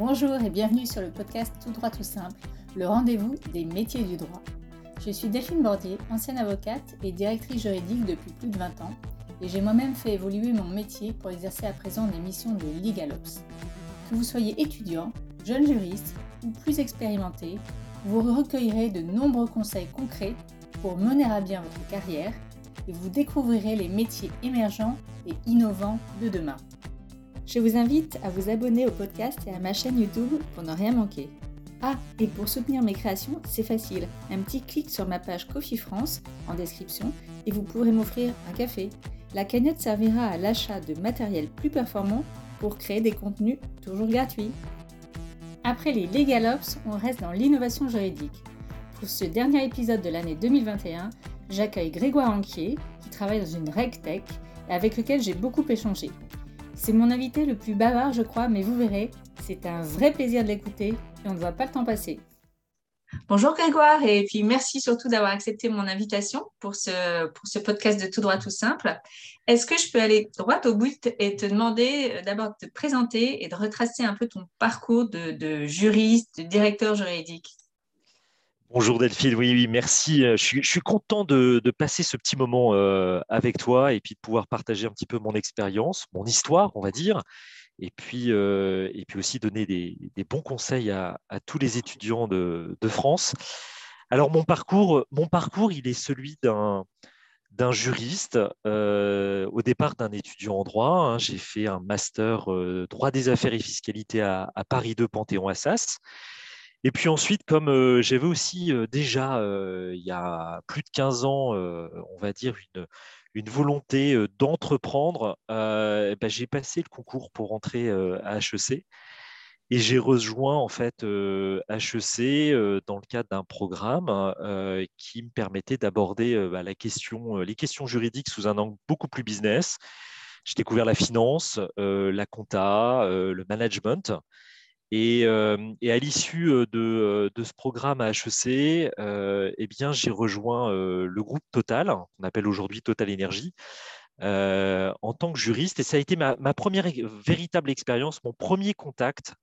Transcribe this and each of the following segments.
Bonjour et bienvenue sur le podcast Tout droit tout simple, le rendez-vous des métiers du droit. Je suis Delphine Bordier, ancienne avocate et directrice juridique depuis plus de 20 ans, et j'ai moi-même fait évoluer mon métier pour exercer à présent des missions de LegalOps. Que vous soyez étudiant, jeune juriste ou plus expérimenté, vous recueillerez de nombreux conseils concrets pour mener à bien votre carrière et vous découvrirez les métiers émergents et innovants de demain. Je vous invite à vous abonner au podcast et à ma chaîne YouTube pour ne rien manquer. Ah, et pour soutenir mes créations, c'est facile. Un petit clic sur ma page Coffee France en description et vous pourrez m'offrir un café. La cagnotte servira à l'achat de matériel plus performant pour créer des contenus toujours gratuits. Après les LegalOps, on reste dans l'innovation juridique. Pour ce dernier épisode de l'année 2021, j'accueille Grégoire Anquier, qui travaille dans une RegTech et avec lequel j'ai beaucoup échangé. C'est mon invité le plus bavard, je crois, mais vous verrez, c'est un vrai plaisir de l'écouter et on ne voit pas le temps passer. Bonjour Grégoire et puis merci surtout d'avoir accepté mon invitation pour ce, podcast de Tout droit tout simple. Est-ce que je peux aller droit au but et te demander euh, d'abord de te présenter et de retracer un peu ton parcours de juriste, de directeur juridique? Bonjour Delphine, oui, oui, merci. Euh, je suis, content de, passer ce petit moment euh, avec toi et puis de pouvoir partager un petit peu mon expérience, mon histoire, on va dire, et puis, euh, et puis aussi donner des, bons conseils à, tous les étudiants de, France. Alors mon parcours, mon parcours, il est celui d'un juriste, au départ d'un étudiant en droit. Hein. J'ai fait un master droit des affaires et fiscalité à, à Paris 2 Panthéon-Assas. Et puis ensuite, comme j'avais aussi déjà, il y a plus de 15 ans, on va dire, une, une volonté d'entreprendre, bah, j'ai passé le concours pour rentrer à HEC. Et j'ai rejoint en fait HEC dans le cadre d'un programme qui me permettait d'aborder bah, la question, les questions juridiques sous un angle beaucoup plus business. J'ai découvert la finance, la compta, le management. Et, à l'issue de, ce programme à HEC, eh bien, j'ai rejoint le groupe Total, qu'on appelle aujourd'hui Total Énergie, en tant que juriste. Et ça a été ma, première véritable expérience, mon premier contact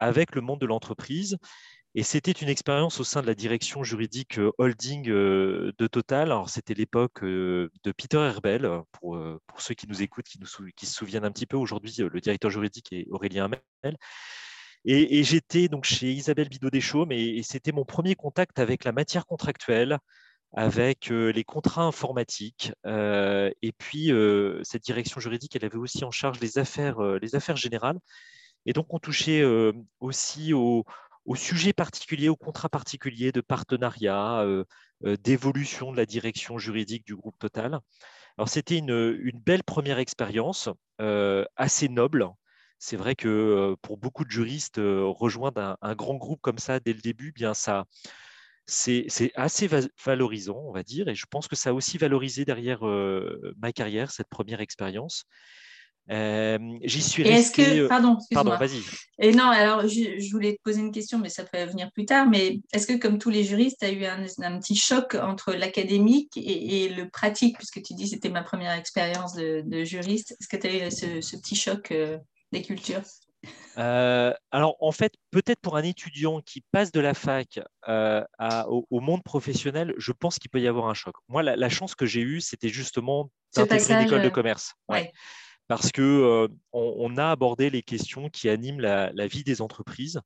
avec le monde de l'entreprise. Et c'était une expérience au sein de la direction juridique holding de Total. Alors, c'était l'époque de Peter Herbel, pour, ceux qui nous écoutent, qui, qui se souviennent un petit peu. Aujourd'hui, le directeur juridique est Aurélien Hamel. Et, j'étais donc chez Isabelle Bidot-Deschaumes et, c'était mon premier contact avec la matière contractuelle, avec euh, les contrats informatiques. Euh, et puis, euh, cette direction juridique, elle avait aussi en charge les affaires, les affaires générales. Et donc, on touchait aussi aux au sujets particuliers, aux contrats particuliers de partenariat, d'évolution de la direction juridique du groupe Total. Alors, c'était une, belle première expérience, assez noble, c'est vrai que pour beaucoup de juristes, rejoindre un, grand groupe comme ça dès le début, eh bien ça, c'est assez valorisant, on va dire, et je pense que ça a aussi valorisé derrière ma carrière, cette première expérience. J'y suis resté. Est-ce que, pardon, pardon, vas-y. Et non, alors je, voulais te poser une question, mais ça peut venir plus tard. Mais est-ce que, comme tous les juristes, tu as eu un, petit choc entre l'académique et, le pratique, puisque tu dis c'était ma première expérience de, juriste. Est-ce que tu as eu ce, petit choc des cultures euh, alors en fait, peut-être pour un étudiant qui passe de la fac euh, au, monde professionnel, je pense qu'il peut y avoir un choc. Moi, la, chance que j'ai eue, c'était justement d'intégrer une école de euh, commerce. Parce que on, a abordé les questions qui animent la, vie des entreprises.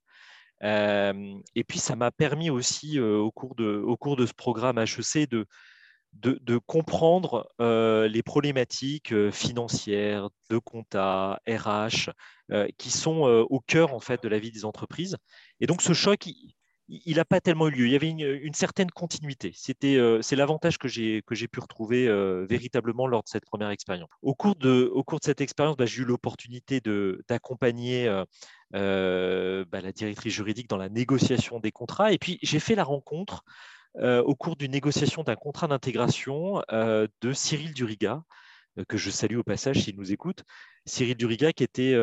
et puis, ça m'a permis aussi, au, cours de, au cours de ce programme HEC, de, de, comprendre euh, les problématiques euh, financières, de compta, RH, euh, qui sont au cœur en fait de la vie des entreprises. Et donc ce choc, il n'a pas tellement eu lieu. Il y avait une, certaine continuité. C'était, c'est l'avantage que j'ai que j'ai pu retrouver véritablement lors de cette première expérience. Au cours de au cours de cette expérience, bah, j'ai eu l'opportunité de d'accompagner bah, la directrice juridique dans la négociation des contrats. Et puis j'ai fait la rencontre au cours d'une négociation d'un contrat d'intégration euh, de Cyril Duriga, euh, que je salue au passage s'il nous écoute. Cyril Duriga, qui était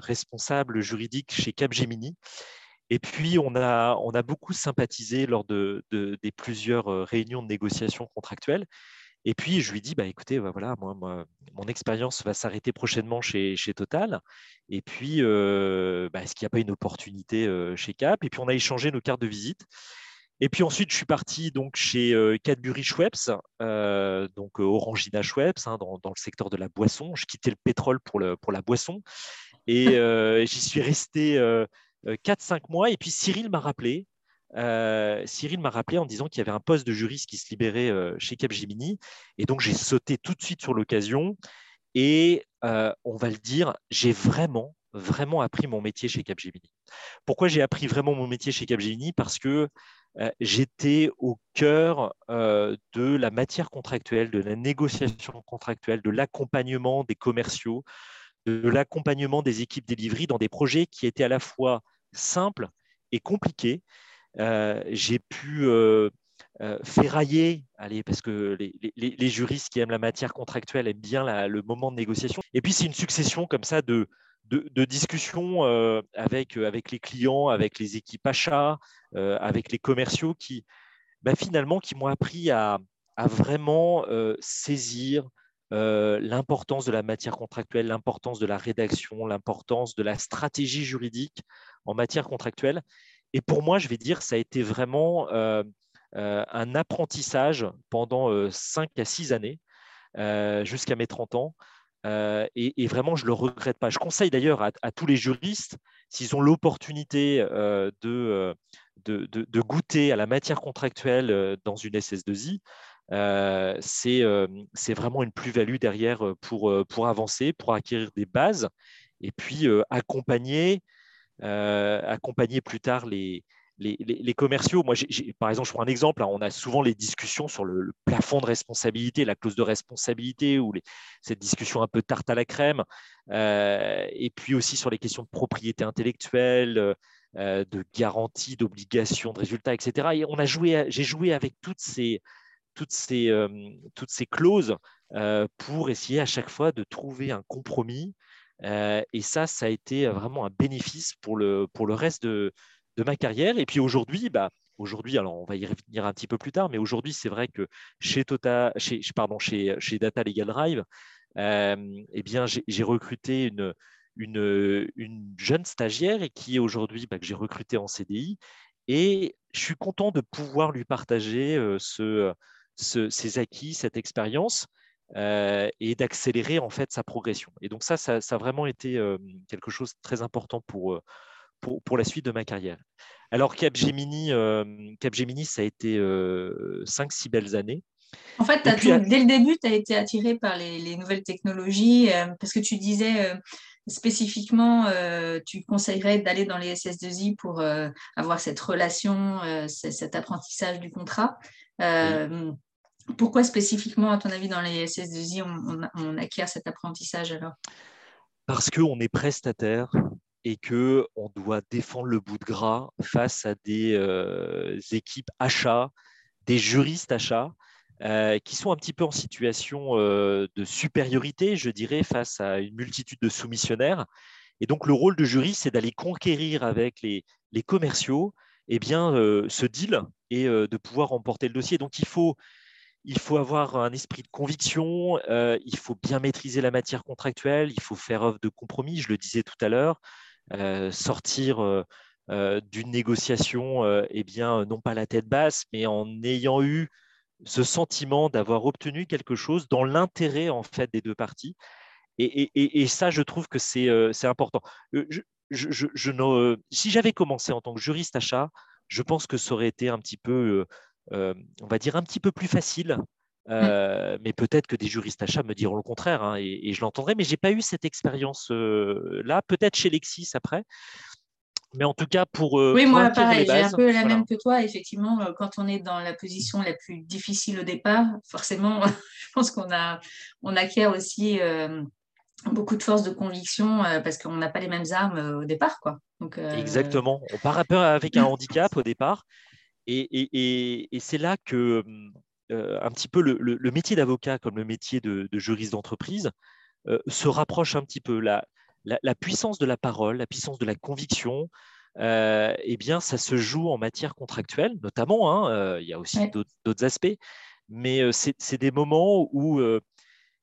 responsable juridique chez Capgemini. Et puis, on a, on a beaucoup sympathisé lors de, des plusieurs réunions de négociation contractuelle. Et puis, je lui dis, bah, écoutez, bah, voilà, moi, mon expérience va s'arrêter prochainement chez, chez, Total. Et puis, euh, bah, est-ce qu'il n'y a pas une opportunité euh, chez Cap? Et puis, on a échangé nos cartes de visite. Et puis ensuite, je suis parti donc chez euh, Cadbury Schweppes, donc Orangina Schweppes, hein, dans, dans, le secteur de la boisson. Je quittais le pétrole pour, le, pour la boisson. Et j'y suis resté 4-5 mois. Et puis, Cyril m'a rappelé euh, Cyril m'a rappelé en disant qu'il y avait un poste de juriste qui se libérait euh, chez Capgemini. Et donc, j'ai sauté tout de suite sur l'occasion. Et euh, on va le dire, j'ai vraiment, vraiment appris mon métier chez Capgemini. Pourquoi j'ai appris vraiment mon métier chez Capgemini? Parce que j'étais au cœur de la matière contractuelle, de la négociation contractuelle, de l'accompagnement des commerciaux, de l'accompagnement des équipes delivery dans des projets qui étaient à la fois simples et compliqués, euh, j'ai pu euh, euh, ferrailler, parce que les, juristes qui aiment la matière contractuelle aiment bien le moment de négociation. Et puis, c'est une succession comme ça de, de, discussions avec, avec les clients, avec les équipes achats, avec les commerciaux qui, bah, finalement, qui m'ont appris à, vraiment saisir l'importance de la matière contractuelle, l'importance de la rédaction, l'importance de la stratégie juridique en matière contractuelle. Et pour moi, je vais dire, ça a été vraiment euh, euh, un apprentissage pendant 5 euh, à 6 années, jusqu'à mes 30 ans. Et, vraiment, je ne le regrette pas. Je conseille d'ailleurs à, tous les juristes, s'ils ont l'opportunité de, de, goûter à la matière contractuelle dans une SS2I, c'est vraiment une plus-value derrière pour, pour avancer, pour acquérir des bases et puis accompagner euh, accompagner plus tard les, les, commerciaux. Moi, par exemple, je prends un exemple. Hein, on a souvent les discussions sur le, plafond de responsabilité, la clause de responsabilité, ou cette discussion un peu tarte à la crème. Euh, et puis aussi sur les questions de propriété intellectuelle, euh, de garantie, d'obligation, de résultats, etc. Et on a joué, j'ai joué avec toutes ces, toutes ces, toutes ces clauses pour essayer à chaque fois de trouver un compromis euh, et ça, ça a été vraiment un bénéfice pour le, pour le reste de, de ma carrière. Et puis aujourd'hui, bah, aujourd'hui, alors on va y revenir un petit peu plus tard, mais aujourd'hui, c'est vrai que chez, Tota, chez, pardon, chez, chez Data Legal Drive, euh, eh bien, j'ai recruté une, une, une, jeune stagiaire et qui est aujourd'hui bah, que j'ai recruté en CDI. Et je suis content de pouvoir lui partager euh, ce, ces acquis, cette expérience. Euh, et d'accélérer en fait sa progression. Et donc ça, ça, a vraiment été quelque chose de très important pour, pour, pour, la suite de ma carrière. Alors Capgemini, Capgemini ça a été 5-6 belles années. En fait, dès le début, tu as été attiré par les, les nouvelles technologies parce que tu disais spécifiquement, tu conseillerais d'aller dans les SS2I pour avoir cette relation, cet apprentissage du contrat. Pourquoi spécifiquement, à ton avis, dans les SS2I, on, acquiert cet apprentissage alors? Parce qu'on est prestataire et qu'on doit défendre le bout de gras face à des euh, équipes achats, des juristes achats, euh, qui sont un petit peu en situation euh, de supériorité, je dirais, face à une multitude de soumissionnaires. Et donc, le rôle de juriste, c'est d'aller conquérir avec les, commerciaux eh bien, ce deal et de pouvoir remporter le dossier. Donc, il faut il faut avoir un esprit de conviction, il faut bien maîtriser la matière contractuelle, il faut faire œuvre de compromis, je le disais tout à l'heure, sortir euh, d'une négociation, eh bien, non pas la tête basse, mais en ayant eu ce sentiment d'avoir obtenu quelque chose dans l'intérêt en fait des deux parties. Et, ça, je trouve que c'est important. Si j'avais commencé en tant que juriste achat, je pense que ça aurait été un petit peu euh, on va dire, un petit peu plus facile. Mmh. Euh, mais peut-être que des juristes achats me diront le contraire hein, et, je l'entendrai. Mais j'ai pas eu cette expérience euh, là. Peut-être chez Lexis après. Mais en tout cas, pour. oui, moi, pareil, j'ai un peu la même que toi. Effectivement, quand on est dans la position la plus difficile au départ, forcément, je pense qu'on a, on acquiert aussi beaucoup de force de conviction parce qu'on n'a pas les mêmes armes au départ. Quoi. Donc, Exactement. On part un peu avec un handicap au départ. Et, c'est là que un petit peu le, métier d'avocat, comme le métier de, juriste d'entreprise, euh, se rapproche un petit peu. La, la, puissance de la parole, la puissance de la conviction, euh, eh bien, ça se joue en matière contractuelle, notamment. Hein, il y a aussi d'autres aspects. mais c'est des moments où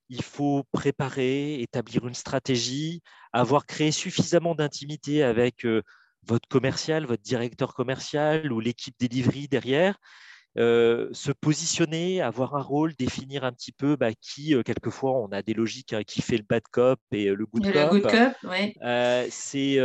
il faut préparer, établir une stratégie, avoir créé suffisamment d'intimité avec votre commercial, votre directeur commercial ou l'équipe delivery derrière, se positionner, avoir un rôle, définir un petit peu bah, qui, quelquefois, on a des logiques, hein, qui fait le bad cop et le good cop. Le good cop, c'est,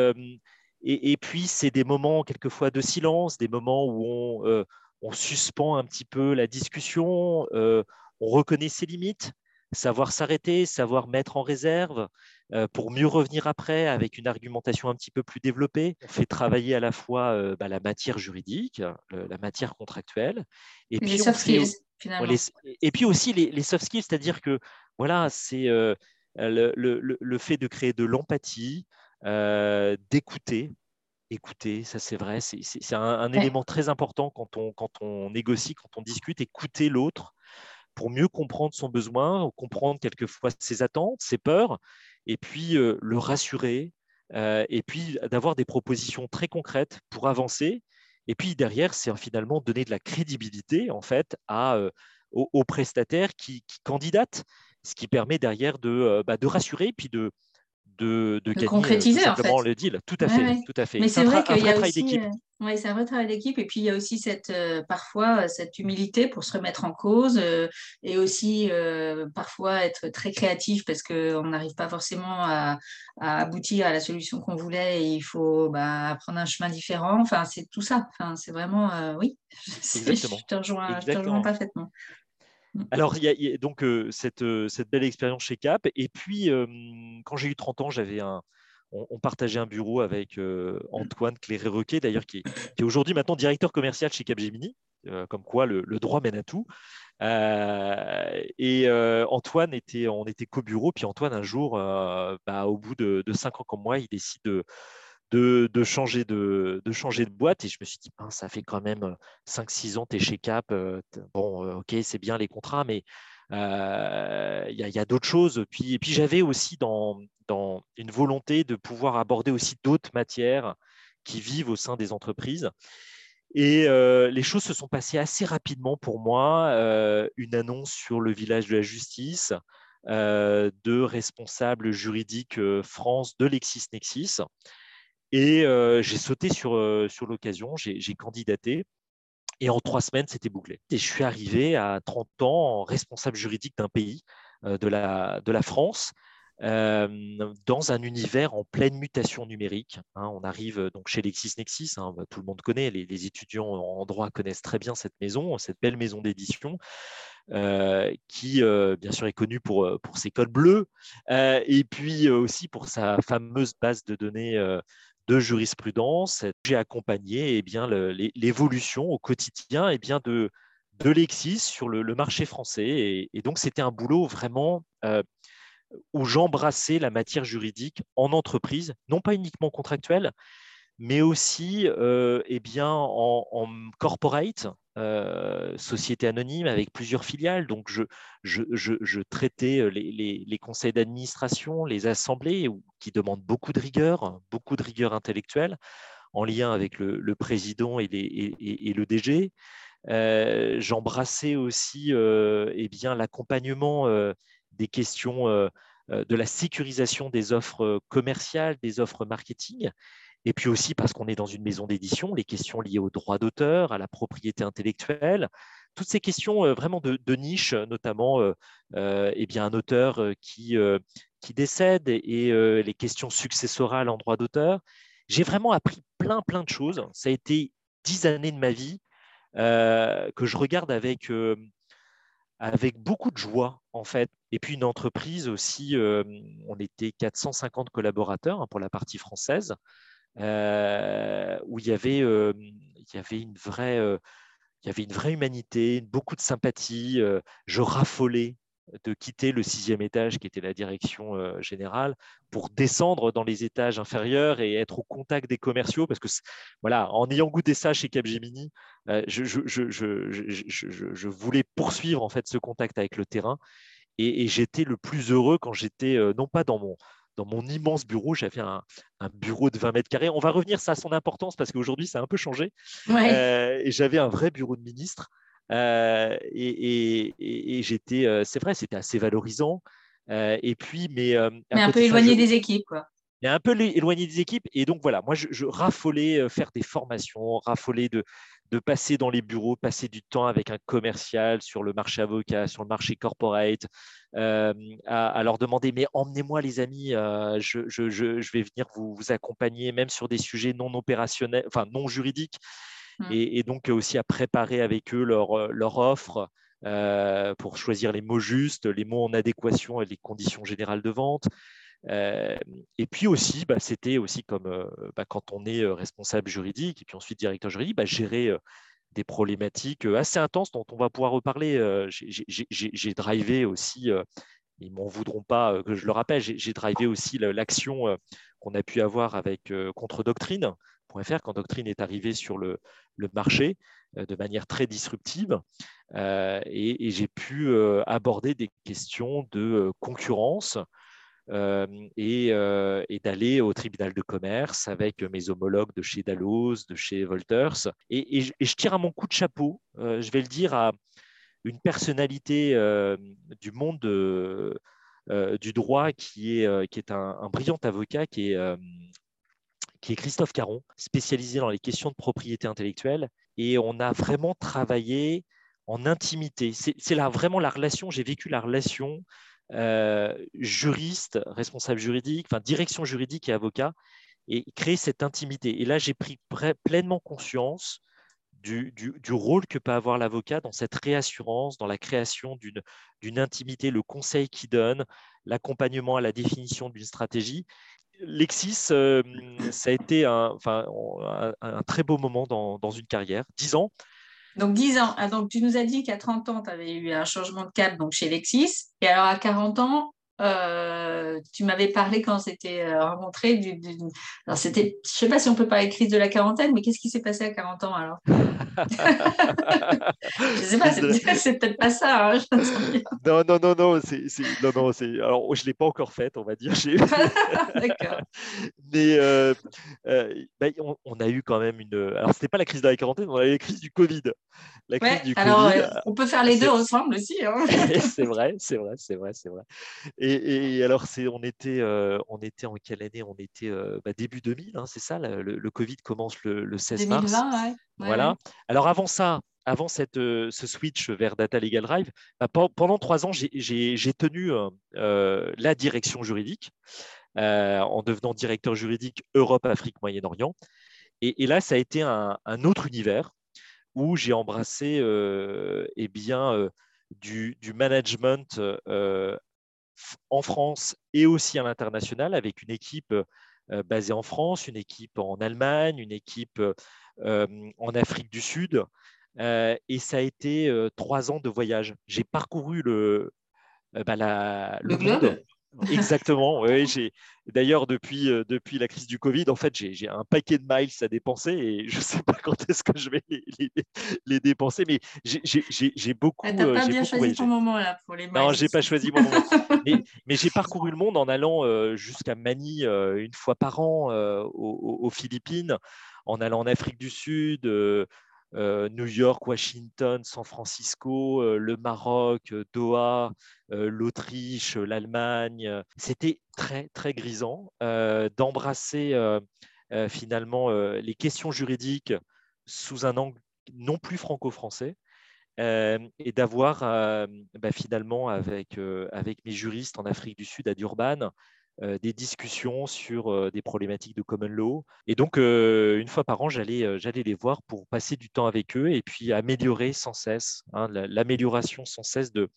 et, puis, c'est des moments, quelquefois, de silence, des moments où on, on suspend un petit peu la discussion, on reconnaît ses limites, savoir s'arrêter, savoir mettre en réserve euh, pour mieux revenir après avec une argumentation un petit peu plus développée. On fait travailler à la fois euh, bah, la matière juridique, la matière contractuelle, et puis, soft skills, et puis aussi les, soft skills, c'est-à-dire que voilà, c'est euh, le, fait de créer de l'empathie, d'écouter. Écouter, ça c'est vrai, c'est un, élément très important quand on, quand on négocie, quand on discute, écouter l'autre pour mieux comprendre son besoin, comprendre quelquefois ses attentes, ses peurs, et puis euh, le rassurer, euh, et puis d'avoir des propositions très concrètes pour avancer. Et puis derrière, c'est finalement donner de la crédibilité en fait à, euh, aux, prestataires qui, qui, candidatent, ce qui permet derrière de, bah, de rassurer, puis de, de, de, gagner concrétiser, simplement le deal. Tout à fait, tout à fait. Mais c'est vrai qu'il y a aussi, oui, c'est un vrai travail d'équipe. Et puis, il y a aussi cette, euh, parfois cette humilité pour se remettre en cause euh, et aussi euh, parfois être très créatif parce qu'on n'arrive pas forcément à, aboutir à la solution qu'on voulait et il faut bah, prendre un chemin différent. Enfin, c'est tout ça. Enfin, c'est vraiment, oui, je te rejoins, je te rejoins parfaitement. Mm. Alors, il y, a donc cette, cette, belle expérience chez Cap. Et puis, quand j'ai eu 30 ans, j'avais un, on, partageait un bureau avec euh, Antoine Cléré-Requet, d'ailleurs, qui est, aujourd'hui maintenant directeur commercial chez Capgemini, comme quoi le, droit mène à tout. Euh, et Antoine était, on était co-bureau, puis Antoine, un jour, bah, au bout de, cinq ans comme moi, il décide de, de, changer de boîte. Et je me suis dit, ça fait quand même 5-6 ans, tu es chez Cap. bon, ok, c'est bien les contrats, mais il y a, d'autres choses. Puis, et puis j'avais aussi dans, dans une volonté de pouvoir aborder aussi d'autres matières qui vivent au sein des entreprises. Et les choses se sont passées assez rapidement pour moi. une annonce sur le village de la justice de responsables juridiques France de LexisNexis. Et j'ai sauté sur, sur l'occasion, j'ai candidaté. Et en trois semaines, c'était bouclé. Et je suis arrivé à 30 ans responsable juridique d'un pays, euh, de, la, de la France, euh, dans un univers en pleine mutation numérique. Hein. on arrive euh, donc chez LexisNexis, hein, bah, tout le monde connaît, les, étudiants en droit connaissent très bien cette maison, cette belle maison d'édition. qui bien sûr est connue pour, pour ses codes bleus et puis aussi pour sa fameuse base de données de jurisprudence. J'ai accompagné eh bien, l'évolution au quotidien eh bien, de, Lexis sur le, marché français. Et, donc, c'était un boulot vraiment euh, où j'embrassais la matière juridique en entreprise, non pas uniquement contractuelle, mais aussi euh, eh bien, en, corporate, euh, société anonyme avec plusieurs filiales. Donc, je, je, traitais les, conseils d'administration, les assemblées qui demandent beaucoup de rigueur, beaucoup de rigueur intellectuelle en lien avec le, président et, et, le DG. Euh, j'embrassais aussi eh bien l'accompagnement des questions de la sécurisation des offres commerciales, des offres marketing, et puis aussi parce qu'on est dans une maison d'édition, les questions liées au droit d'auteur, à la propriété intellectuelle, toutes ces questions euh, vraiment de, niche, notamment euh, euh, eh bien, un auteur qui, qui décède et, les questions successorales en droit d'auteur. J'ai vraiment appris plein, plein de choses. Ça a été dix années de ma vie que je regarde avec, avec beaucoup de joie, en fait. Et puis une entreprise aussi, on était 450 collaborateurs hein, pour la partie française. Euh, où il y avait, euh, une vraie euh, humanité, beaucoup de sympathie. Je raffolais de quitter le sixième étage qui était la direction générale pour descendre dans les étages inférieurs et être au contact des commerciaux parce que voilà en ayant goûté ça chez Capgemini je, je, voulais poursuivre en fait ce contact avec le terrain et j'étais le plus heureux quand j'étais non pas dans mon dans mon immense bureau, j'avais un, bureau de 20 mètres carrés. On va revenir ça à son importance parce qu'aujourd'hui, ça a un peu changé. Euh, et j'avais un vrai bureau de ministre et, j'étais, c'est vrai, c'était assez valorisant. et puis, mais, mais un peu éloigné des équipes, quoi un peu éloigné des équipes. Et donc voilà, moi, je, raffolais faire des formations, raffolais de, de passer dans les bureaux, passer du temps avec un commercial sur le marché avocat, sur le marché corporate, à, leur demander mais emmenez-moi les amis, je, vais venir vous, accompagner même sur des sujets non opérationnels, enfin non juridiques, mmh. et, donc aussi à préparer avec eux leur, leur offre. pour choisir les mots justes, les mots en adéquation avec les conditions générales de vente. Euh, et puis aussi, bah, c'était aussi comme euh, bah, quand on est euh, responsable juridique et puis ensuite directeur juridique, bah, gérer des problématiques assez intenses dont on va pouvoir reparler. J'ai drivé aussi, ils ne m'en voudront pas que je le rappelle, j'ai drivé aussi l'action qu'on a pu avoir avec contre-doctrine.fr quand Doctrine est arrivé sur le, marché de manière très disruptive. et j'ai pu aborder des questions de concurrence, et, d'aller au tribunal de commerce avec mes homologues de chez Dalloz, de chez Wolters. Et, je tire à mon coup de chapeau, je vais le dire, à une personnalité du monde du droit qui est, qui est un, brillant avocat, qui est, qui est Christophe Caron, spécialisé dans les questions de propriété intellectuelle. Et on a vraiment travaillé en intimité. C'est vraiment la relation, j'ai vécu la relation euh, juriste, responsable juridique, enfin direction juridique et avocat, et créer cette intimité. Et là, j'ai pris pleinement conscience du, rôle que peut avoir l'avocat dans cette réassurance, dans la création d'une intimité, le conseil qu'il donne, l'accompagnement à la définition d'une stratégie. Lexis, euh, ça a été un, très beau moment dans, une carrière, dix ans. Donc 10 ans. Ah, donc tu nous as dit qu'à 30 ans, tu avais eu un changement de cap donc chez Lexis. Et alors à 40 ans, euh, tu m'avais parlé quand on s'était euh, rencontrés. Du, Alors, c'était, je ne sais pas si on peut parler de crise de la quarantaine, mais qu'est-ce qui s'est passé à 40 ans alors? Je ne sais pas, c'est, peut-être pas ça. Hein, non, non, non, non, c'est, non, non, c'est... Alors, je ne l'ai pas encore faite, on va dire. D'accord. Mais euh, bah, on, a eu quand même une. Alors, ce n'était pas la crise de la quarantaine, on a eu la crise du Covid. La crise du alors, COVID, on peut faire les deux ensemble aussi. Hein. c'est vrai, c'est vrai, c'est vrai, c'est vrai. Et, alors, on, était, euh, on était en quelle année? On était euh, bah, début 2000, hein, c'est ça le, Covid commence le, 16 mars. 2020, ouais. Voilà. Alors, avant ça, avant cette, euh, ce switch vers Data Legal Drive, bah, pendant trois ans, j'ai, tenu la direction juridique en devenant directeur juridique Europe, Afrique, Moyen-Orient. Et, là, ça a été un, autre univers où j'ai embrassé eh bien, du, du, management en France et aussi à l'international avec une équipe euh, basée en France, une équipe en Allemagne, une équipe euh, en Afrique du Sud. Euh, et ça a été trois ans de voyage. J'ai parcouru le, bah, le, monde. Exactement. Oui, j'ai d'ailleurs depuis, euh, depuis la crise du Covid, en fait, j'ai un paquet de miles à dépenser et je ne sais pas quand est-ce que je vais les, les, dépenser, mais j'ai beaucoup. Ah, n'as pas bien choisi ton moment là pour les miles. Non, j'ai pas choisi mon moment. mais, j'ai parcouru le monde en allant euh, jusqu'à Manille euh, une fois par an aux, aux, Philippines, en allant en Afrique du Sud, euh, New York, Washington, San Francisco, euh, le Maroc, euh, Doha, l'Autriche, l'Allemagne. C'était très, très grisant d'embrasser finalement les questions juridiques sous un angle non plus franco-français. et d'avoir bah, finalement avec, avec mes juristes en Afrique du Sud à Durban euh, des discussions sur euh, des problématiques de common law. Et donc, euh, une fois par an, j'allais, j'allais les voir pour passer du temps avec eux et puis améliorer sans cesse, hein, l'amélioration sans cesse de,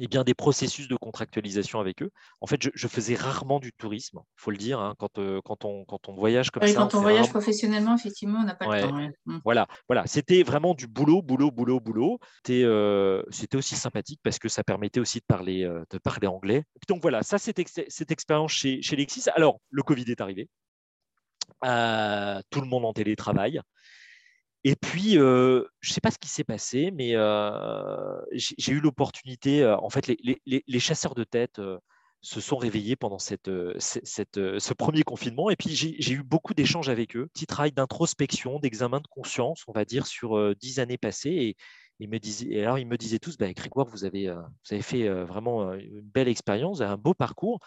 eh bien, des processus de contractualisation avec eux. En fait, je, faisais rarement du tourisme, il faut le dire, hein, quand, euh, quand, on, quand on voyage comme ça. Quand on, voyage professionnellement, effectivement, on n'a pas le temps. Mmh. Voilà, voilà. c'était vraiment du boulot, boulot, boulot, boulot. C'était, euh, c'était aussi sympathique parce que ça permettait aussi de parler, euh, de parler anglais. donc voilà, ça, c'était cette expérience chez, chez Lexis. Alors, le Covid est arrivé. tout le monde en télétravail. Et puis, euh, je ne sais pas ce qui s'est passé, mais euh, j'ai eu l'opportunité, euh, en fait, les, chasseurs de tête se sont réveillés pendant cette, ce premier confinement. Et puis, j'ai eu beaucoup d'échanges avec eux, petit travail d'introspection, d'examen de conscience, on va dire, sur dix années passées. Ils me et alors ils me disaient tous, bah, Grégoire, vous avez, vous avez fait vraiment une belle expérience, un beau parcours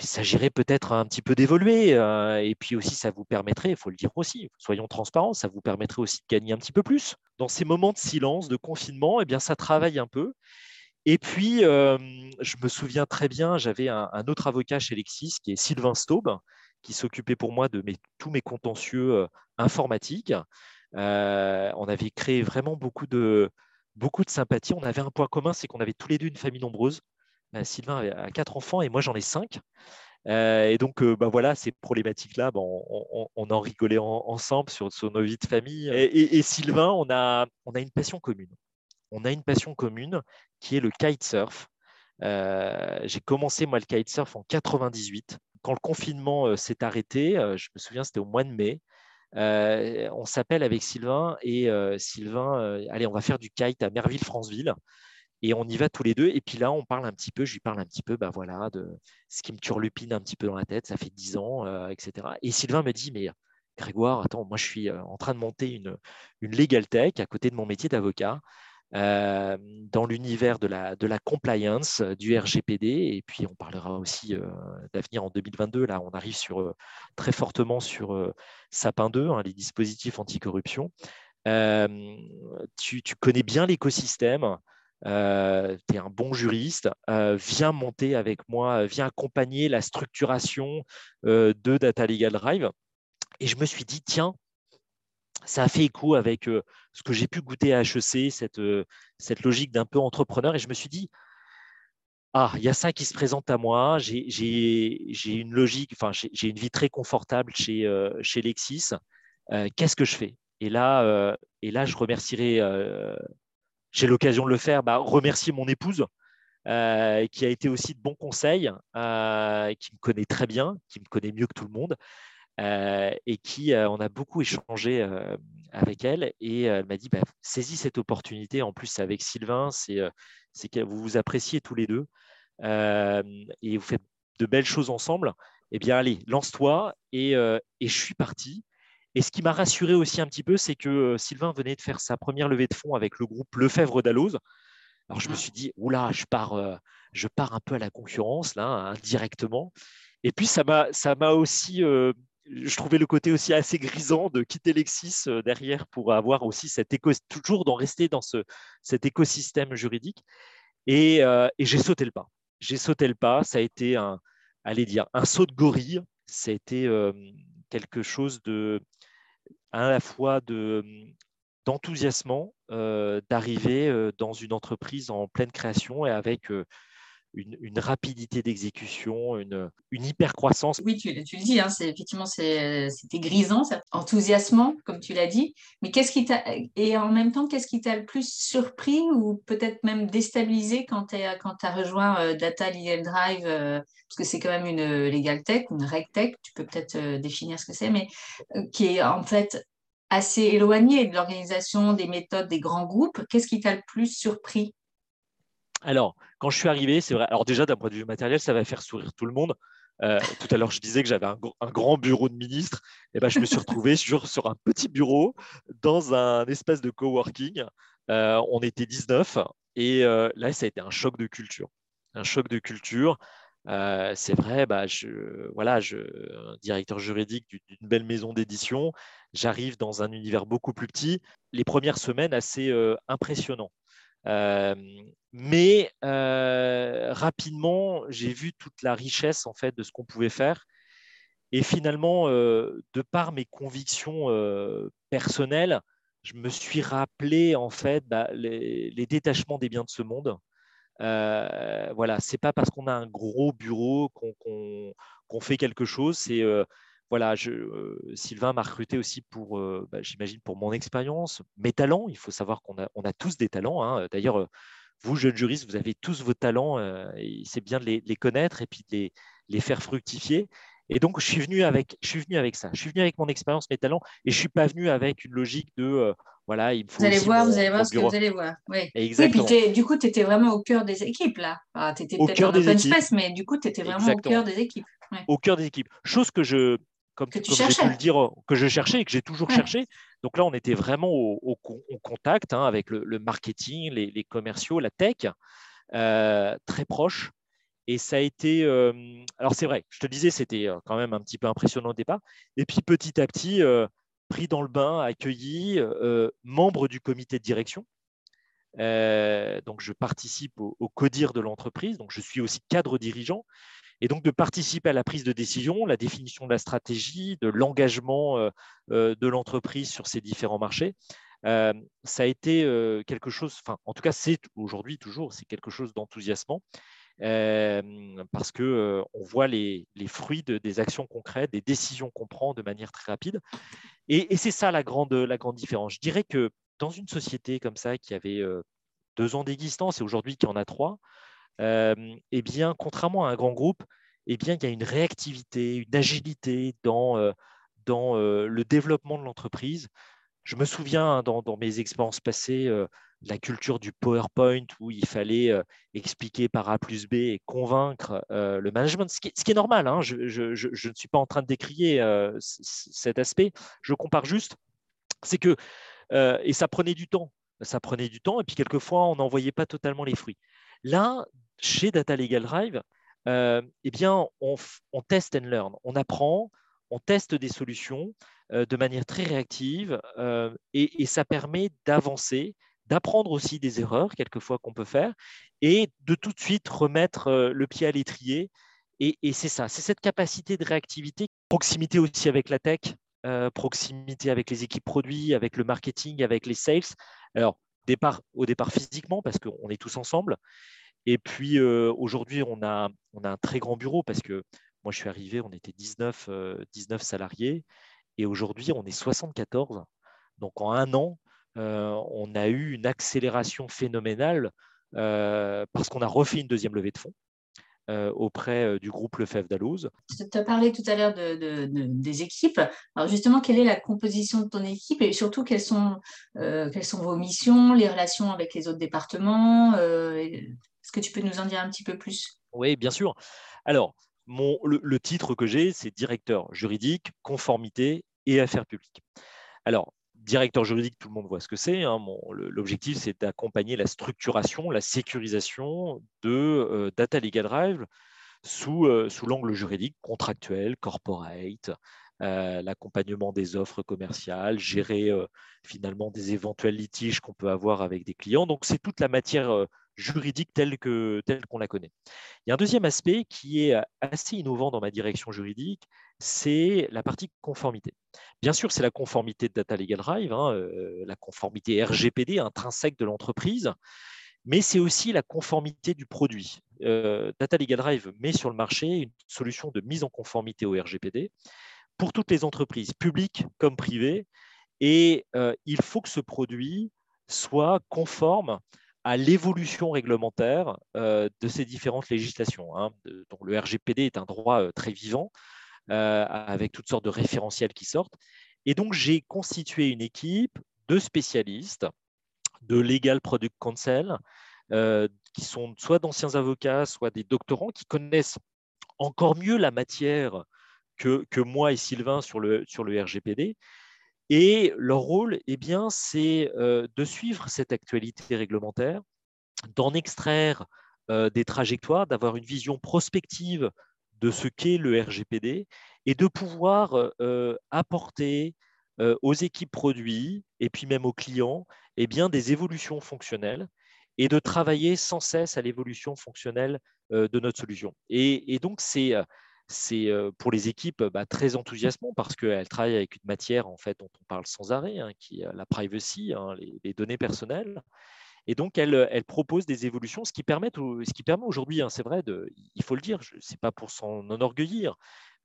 il s'agirait peut-être un petit peu d'évoluer. Euh, et puis aussi, ça vous permettrait, il faut le dire aussi, soyons transparents, ça vous permettrait aussi de gagner un petit peu plus. Dans ces moments de silence, de confinement, eh bien, ça travaille un peu. Et puis, euh, je me souviens très bien, j'avais un, autre avocat chez Lexis qui est Sylvain Staub, qui s'occupait pour moi de tous mes contentieux euh, informatiques. on avait créé vraiment beaucoup de, beaucoup de sympathie. On avait un point commun, c'est qu'on avait tous les deux une famille nombreuse. Euh, Sylvain a quatre enfants et moi j'en ai cinq. Euh, et donc, euh, bah voilà, ces problématiques-là, on, en rigolait ensemble sur, nos vies de famille. Et, Sylvain, on a, a une passion commune. On a une passion commune qui est le kitesurf. J'ai commencé moi le kitesurf en 98. Quand le confinement s'est arrêté, je me souviens, c'était au mois de mai. on s'appelle avec Sylvain et Sylvain, allez, on va faire du kite à Merville-Franceville. Et on y va tous les deux. Et puis là, on parle un petit peu, je lui parle un petit peu bah voilà, de ce qui me turlupine un petit peu dans la tête. Ça fait dix ans, euh, etc. Et Sylvain me dit, mais Grégoire, attends, moi je suis euh, en train de monter une, une legal tech à côté de mon métier d'avocat. Euh, dans l'univers de la, de la compliance, du RGPD, et puis on parlera aussi d'avenir en 2022. Là, on arrive sur, très fortement sur Sapin 2, hein, les dispositifs anticorruption. Tu, tu, connais bien l'écosystème, euh, tu es un bon juriste, euh, viens monter avec moi, viens accompagner la structuration euh, de Data Legal Drive. Et je me suis dit, tiens, ça a fait écho avec ce que j'ai pu goûter à HEC, cette, cette logique d'un peu entrepreneur. Et je me suis dit, ah, il y a ça qui se présente à moi. J'ai une logique, enfin, j'ai une vie très confortable chez, chez Lexis. Qu'est-ce que je fais? Et là, et là, je remercierai j'ai l'occasion de le faire, bah, remercier mon épouse, euh, qui a été aussi de bons conseils, euh, qui me connaît très bien, qui me connaît mieux que tout le monde, euh, et qui, on a beaucoup échangé avec elle, et elle m'a dit, bah, saisis cette opportunité, en plus avec Sylvain, c'est que vous vous appréciez tous les deux, et vous faites de belles choses ensemble, eh bien allez, lance-toi, et, et je suis parti. Et ce qui m'a rassuré aussi un petit peu, c'est que euh, Sylvain venait de faire sa première levée de fonds avec le groupe Lefebvre d'Alloz. Alors je me suis dit, oula, je pars, euh, je pars un peu à la concurrence là, indirectement. Et puis ça m'a, ça m'a aussi, euh, je trouvais le côté aussi assez grisant de quitter Lexis derrière pour avoir aussi cet éco, toujours d'en rester dans ce, cet écosystème juridique. Et, et j'ai sauté le pas. J'ai sauté le pas. Ça a été un, allez dire, un saut de gorille. Ça a été quelque chose de, à la fois de, d'enthousiasmant euh, d'arriver euh, dans une entreprise en pleine création et avec euh, une, rapidité d'exécution, une, une hyper croissance. Oui, tu, tu le dis, hein, c'est, effectivement, c'était grisant, enthousiasmant, comme tu l'as dit. Mais qu'est-ce qui t'a, et en même temps, qu'est-ce qui t'a le plus surpris ou peut-être même déstabilisé quand tu as rejoint Data Legal Drive, parce que c'est quand même une legal tech, une reg tech, tu peux peut-être définir ce que c'est, mais qui est en fait assez éloigné de l'organisation, des méthodes des grands groupes. Qu'est-ce qui t'a le plus surpris? Alors, quand je suis arrivé, c'est vrai. Alors déjà, d'un point de vue matériel, ça va faire sourire tout le monde. Euh, tout à l'heure, je disais que j'avais un, grand bureau de ministre. Et eh ben, je me suis retrouvé sur, un petit bureau dans un espace de coworking. Euh, on était 19 et euh, là, ça a été un choc de culture. Un choc de culture. C'est vrai, bah, je, voilà, je, directeur juridique d'une belle maison d'édition, j'arrive dans un univers beaucoup plus petit. Les premières semaines assez impressionnant. Euh, mais rapidement, j'ai vu toute la richesse en fait de ce qu'on pouvait faire. Et finalement, de par mes convictions personnelles, je me suis rappelé en fait bah, les, détachements des biens de ce monde. Euh, voilà, c'est pas parce qu'on a un gros bureau qu'on fait quelque chose. Euh, voilà, je, euh, Sylvain m'a recruté aussi pour, bah, j'imagine, pour mon expérience, mes talents. Il faut savoir qu'on a, on a tous des talents. Hein. D'ailleurs, vous, jeunes juristes, vous avez tous vos talents. et c'est bien de les, connaître et puis de les, les, faire fructifier. Et donc, je suis venu avec, je suis venu avec ça. Je suis venu avec mon expérience, mes talents, et je suis pas venu avec une logique de voilà, il vous allez voir, vous allez voir ce que vous allez voir. Oui. Exactement. Et puis du coup, tu étais vraiment au cœur des équipes là. tu étais peut-être en open space, mais du coup, tu étais vraiment au cœur des équipes. Au cœur des équipes. Chose que je, comme, que tu pu le dire, que je cherchais et que j'ai toujours cherché. Donc là, on était vraiment au, contact hein, avec le, marketing, les, commerciaux, la tech, euh, très proche. Et ça a été. Euh, alors, c'est vrai, je te disais, c'était euh, quand même un petit peu impressionnant au départ. Et puis, petit à petit, pris dans le bain, accueilli, membre du comité de direction. donc, je participe au, au CODIR de l'entreprise. Donc, je suis aussi cadre dirigeant. Et donc de participer à la prise de décision, la définition de la stratégie, de l'engagement euh, euh, de l'entreprise sur ces différents marchés. Euh, ça a été quelque chose, enfin, en tout cas, c'est aujourd'hui toujours, c'est quelque chose d'enthousiasmant parce que on voit les, fruits des actions concrètes, des décisions qu'on prend de manière très rapide. Et, c'est ça la grande, la grande différence. Je dirais que dans une société comme ça qui avait deux ans d'existence et aujourd'hui qui en a trois, eh bien, contrairement à un grand groupe, eh bien, il y a une réactivité, une agilité dans, dans le développement de l'entreprise. Je me souviens hein, dans, mes expériences passées, la culture du PowerPoint où il fallait expliquer par A plus B et convaincre le management, ce qui, est, normal. Hein. je, ne suis pas en train de décrier cet aspect. Je compare juste, c'est que, et ça prenait du temps, ça prenait du temps, et puis quelquefois, on n'en voyait pas totalement les fruits. Là, chez Data Legal Drive, euh, eh bien, on, teste and learn. On apprend, on teste des solutions euh, de manière très réactive euh, et, ça permet d'avancer, d'apprendre aussi des erreurs quelquefois qu'on peut faire et de tout de suite remettre le pied à l'étrier. Et, c'est ça, c'est cette capacité de réactivité, proximité aussi avec la tech, proximité avec les équipes produits, avec le marketing, avec les sales. Alors, au départ physiquement, parce qu'on est tous ensemble, et puis euh, aujourd'hui, on a, on a un très grand bureau parce que moi, je suis arrivé, on était 19, 19 euh, salariés et aujourd'hui, on est 74. Donc en un an, euh, on a eu une accélération phénoménale parce qu'on a refait une deuxième levée de fonds. Auprès du groupe Lefebvre d'Alloz. Tu as parlé tout à l'heure de, des équipes. Alors justement, quelle est la composition de ton équipe et surtout quelles sont, quelles sont vos missions, les relations avec les autres départements est-ce que tu peux nous en dire un petit peu plus? Oui, bien sûr. Alors, mon, le, titre que j'ai, c'est directeur juridique, conformité et affaires publiques. Alors, directeur juridique, tout le monde voit ce que c'est. Hein. L'objectif, c'est d'accompagner la structuration, la sécurisation de euh, Data Legal Drive sous, euh, sous l'angle juridique, contractuel, corporate, euh, l'accompagnement des offres commerciales, gérer finalement des éventuels litiges qu'on peut avoir avec des clients. Donc, c'est toute la matière juridique telle qu'on telle qu'on la connaît. Il y a un deuxième aspect qui est assez innovant dans ma direction juridique, c'est la partie conformité. Bien sûr, c'est la conformité de Data Legal Drive, hein, euh, la conformité RGPD intrinsèque de l'entreprise, mais c'est aussi la conformité du produit. Euh, Data Legal Drive met sur le marché une solution de mise en conformité au RGPD pour toutes les entreprises, publiques comme privées, et euh, il faut que ce produit soit conforme à l'évolution réglementaire de ces différentes législations. Hein, donc le RGPD est un droit très vivant, avec toutes sortes de référentiels qui sortent. Et donc, j'ai constitué une équipe de spécialistes de Legal Product Counsel, qui sont soit d'anciens avocats, soit des doctorants, qui connaissent encore mieux la matière que, moi et Sylvain sur le, sur le RGPD, et leur rôle, eh bien, c'est euh, de suivre cette actualité réglementaire, d'en extraire euh, des trajectoires, d'avoir une vision prospective de ce qu'est le RGPD et de pouvoir euh, apporter aux équipes produits et puis même aux clients eh bien, des évolutions fonctionnelles et de travailler sans cesse à l'évolution fonctionnelle de notre solution. Et, donc, c'est c'est pour les équipes bah, très enthousiasmant parce qu'elles travaillent avec une matière en fait, dont on parle sans arrêt, hein, qui est la privacy, hein, les, données personnelles. Et donc, elles, proposent des évolutions, ce qui, permet, qui aujourd'hui, hein, c'est vrai, il faut le dire, ce n'est pas pour s'en enorgueillir,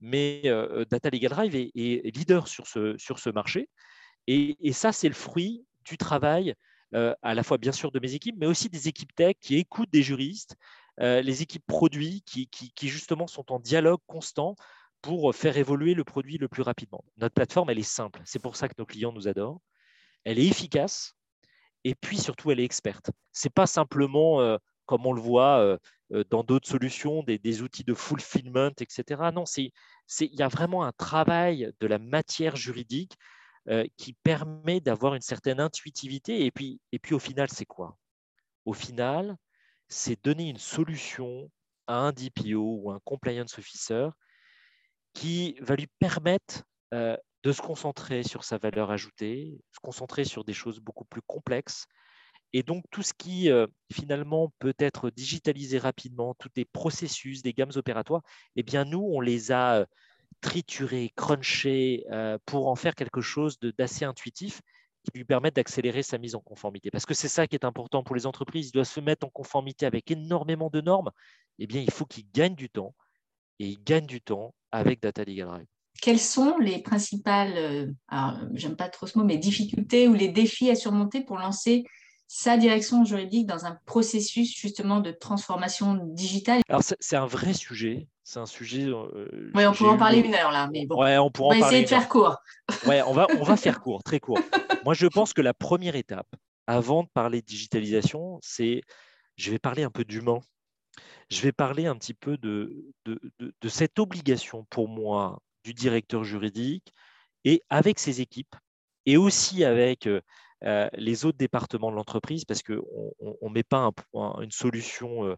mais Data Legal Drive est, leader sur ce, marché. Et, ça, c'est le fruit du travail à la fois, bien sûr, de mes équipes, mais aussi des équipes tech qui écoutent des juristes, euh, les équipes produits qui, justement sont en dialogue constant pour faire évoluer le produit le plus rapidement. Notre plateforme, elle est simple. C'est pour ça que nos clients nous adorent. Elle est efficace et puis surtout, elle est experte. Ce n'est pas simplement, euh, comme on le voit euh, dans d'autres solutions, des, outils de fulfillment, etc. Non, il y a vraiment un travail de la matière juridique qui permet d'avoir une certaine intuitivité. Et puis, et puis au final, c'est quoi? Au final, c'est donner une solution à un DPO ou un compliance officer qui va lui permettre de se concentrer sur sa valeur ajoutée, se concentrer sur des choses beaucoup plus complexes. Et donc, tout ce qui finalement peut être digitalisé rapidement, tous les processus, des gammes opératoires, eh bien, nous, on les a triturés, crunchés pour en faire quelque chose d'assez intuitif qui lui permette d'accélérer sa mise en conformité. Parce que c'est ça qui est important pour les entreprises. Ils doivent se mettre en conformité avec énormément de normes. Eh bien, il faut qu'ils gagnent du temps. Et ils gagnent du temps avec Data Legal Drive quelles sont les principales, euh, j'aime pas trop ce mot, mais difficultés ou les défis à surmonter pour lancer sa direction juridique dans un processus justement de transformation digitale? Alors c'est un vrai sujet, c'est un sujet. Euh, oui, on pourrait en parler une heure là, mais bon. Ouais, on, on va essayer de faire court. Ouais, on va, on va faire court, très court. Moi, je pense que la première étape, avant de parler de digitalisation, c'est, je vais parler un peu d'humain. Je vais parler un petit peu de, de, de cette obligation pour moi du directeur juridique et avec ses équipes et aussi avec euh, euh, les autres départements de l'entreprise parce qu'on ne met pas une solution,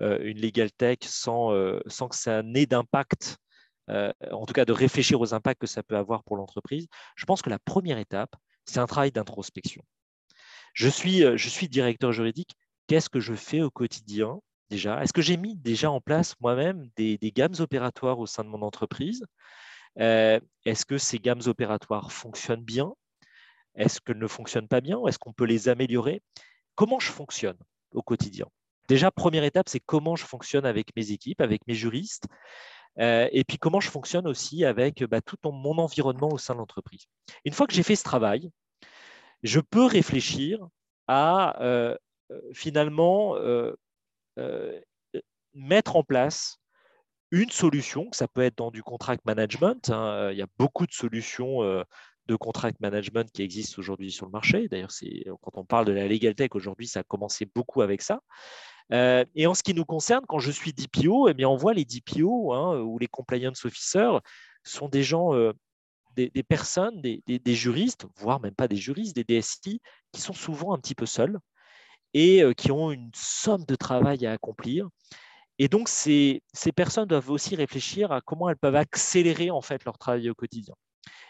euh, une legal tech sans, sans que ça n'ait d'impact, en tout cas de réfléchir aux impacts que ça peut avoir pour l'entreprise. Je pense que la première étape, c'est un travail d'introspection. Je suis, je suis directeur juridique. Qu'est-ce que je fais au quotidien déjà? Est-ce que j'ai mis déjà en place moi-même des, gammes opératoires au sein de mon entreprise? Est-ce que ces gammes opératoires fonctionnent bien? Est-ce qu'elles ne fonctionnent pas bien? Est-ce qu'on peut les améliorer? Comment je fonctionne au quotidien? Déjà, première étape, c'est comment je fonctionne avec mes équipes, avec mes juristes, euh, et puis comment je fonctionne aussi avec bah, tout mon environnement au sein de l'entreprise. Une fois que j'ai fait ce travail, je peux réfléchir à euh, finalement mettre en place une solution, ça peut être dans du contract management. Hein, euh, il y a beaucoup de solutions euh, de contract management qui existent aujourd'hui sur le marché. D'ailleurs, quand on parle de la legal tech aujourd'hui, ça a commencé beaucoup avec ça. Euh, et en ce qui nous concerne, quand je suis DPO, eh bien, on voit les DPO hein, ou les compliance officers sont des gens, des, personnes, des, juristes, voire même pas des juristes, des DSI, qui sont souvent un petit peu seuls et qui ont une somme de travail à accomplir et donc, ces, personnes doivent aussi réfléchir à comment elles peuvent accélérer en fait leur travail au quotidien.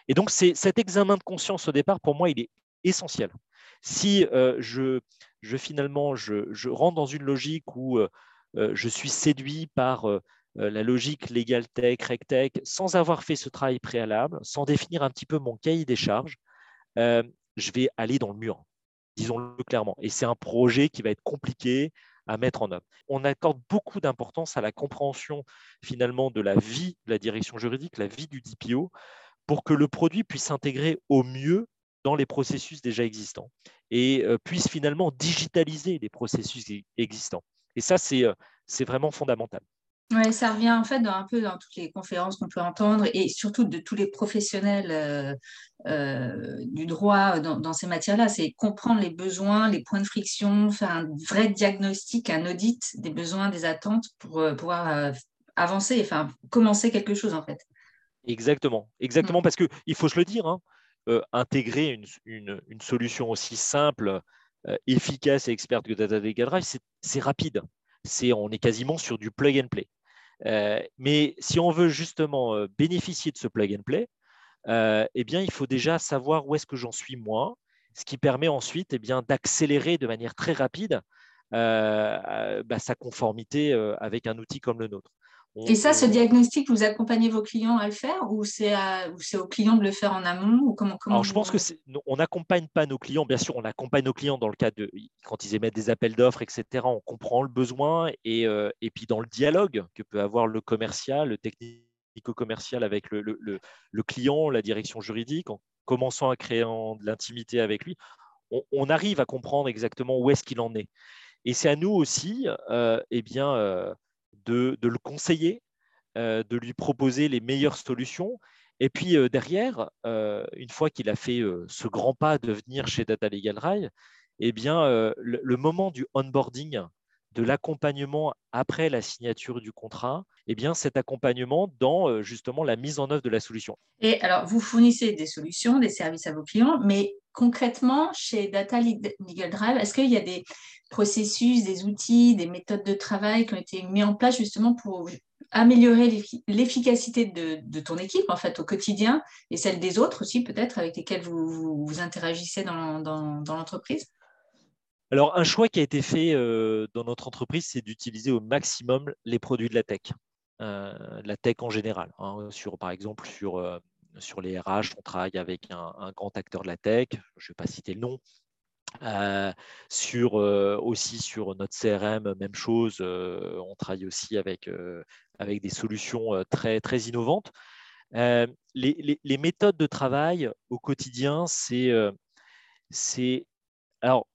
Et donc, cet examen de conscience au départ, pour moi, il est essentiel. Si euh, je, finalement je, rentre dans une logique où euh, euh, je suis séduit par la logique legal tech, reg tech, sans avoir fait ce travail préalable, sans définir un petit peu mon cahier des charges, je vais aller dans le mur, disons-le clairement. Et c'est un projet qui va être compliqué, à mettre en œuvre. On accorde beaucoup d'importance à la compréhension finalement de la vie de la direction juridique, la vie du DPO, pour que le produit puisse s'intégrer au mieux dans les processus déjà existants et euh, puisse finalement digitaliser les processus existants. Et ça, c'est euh, vraiment fondamental. Oui, ça revient en fait dans, un peu dans toutes les conférences qu'on peut entendre et surtout de tous les professionnels euh, euh, du droit dans, ces matières-là. C'est comprendre les besoins, les points de friction, faire un vrai diagnostic, un audit des besoins, des attentes pour euh, pouvoir avancer, enfin commencer quelque chose en fait. Exactement, exactement, mm. parce qu'il faut se le dire, hein, intégrer une, une, une, solution aussi simple, efficace et experte que Data Drive, c'est rapide. On est quasiment sur du plug and play. Euh, mais si on veut justement euh, bénéficier de ce plug and play, euh, eh bien, il faut déjà savoir où est-ce que j'en suis moi, ce qui permet ensuite eh d'accélérer de manière très rapide bah, sa conformité avec un outil comme le nôtre. Et ça, ce diagnostic, vous accompagnez vos clients à le faire ou c'est aux clients de le faire en amont ou comment, Alors, je pense que on n'accompagne pas nos clients. Bien sûr, on accompagne nos clients dans le cas de quand ils émettent des appels d'offres, etc. On comprend le besoin et, euh, et, puis dans le dialogue que peut avoir le commercial, le technico-commercial avec le, le, le, client, la direction juridique, en commençant à créer de l'intimité avec lui, on, arrive à comprendre exactement où est-ce qu'il en est. Et c'est à nous aussi, euh, eh bien. Euh, de, le conseiller, euh, de lui proposer les meilleures solutions. Et puis euh, derrière, euh, une fois qu'il a fait ce grand pas de venir chez Data Legal Drive, eh bien, le, moment du onboarding de l'accompagnement après la signature du contrat, eh bien cet accompagnement dans euh, justement la mise en œuvre de la solution. Et alors, vous fournissez des solutions, des services à vos clients, mais concrètement, chez Data Legal Drive, est-ce qu'il y a des processus, des outils, des méthodes de travail qui ont été mis en place justement pour améliorer l'efficacité de, ton équipe en fait au quotidien et celle des autres aussi peut-être avec lesquels vous, vous, interagissez dans l'entreprise? Alors, un choix qui a été fait euh, dans notre entreprise, c'est d'utiliser au maximum les produits de la tech, euh, la tech en général. Hein. sur, par exemple, sur, euh, sur les RH, on travaille avec un, grand acteur de la tech, je ne vais pas citer le nom. sur, aussi sur notre CRM, même chose, on travaille aussi avec, avec des solutions très, très innovantes. Les, les, méthodes de travail au quotidien, c'est alors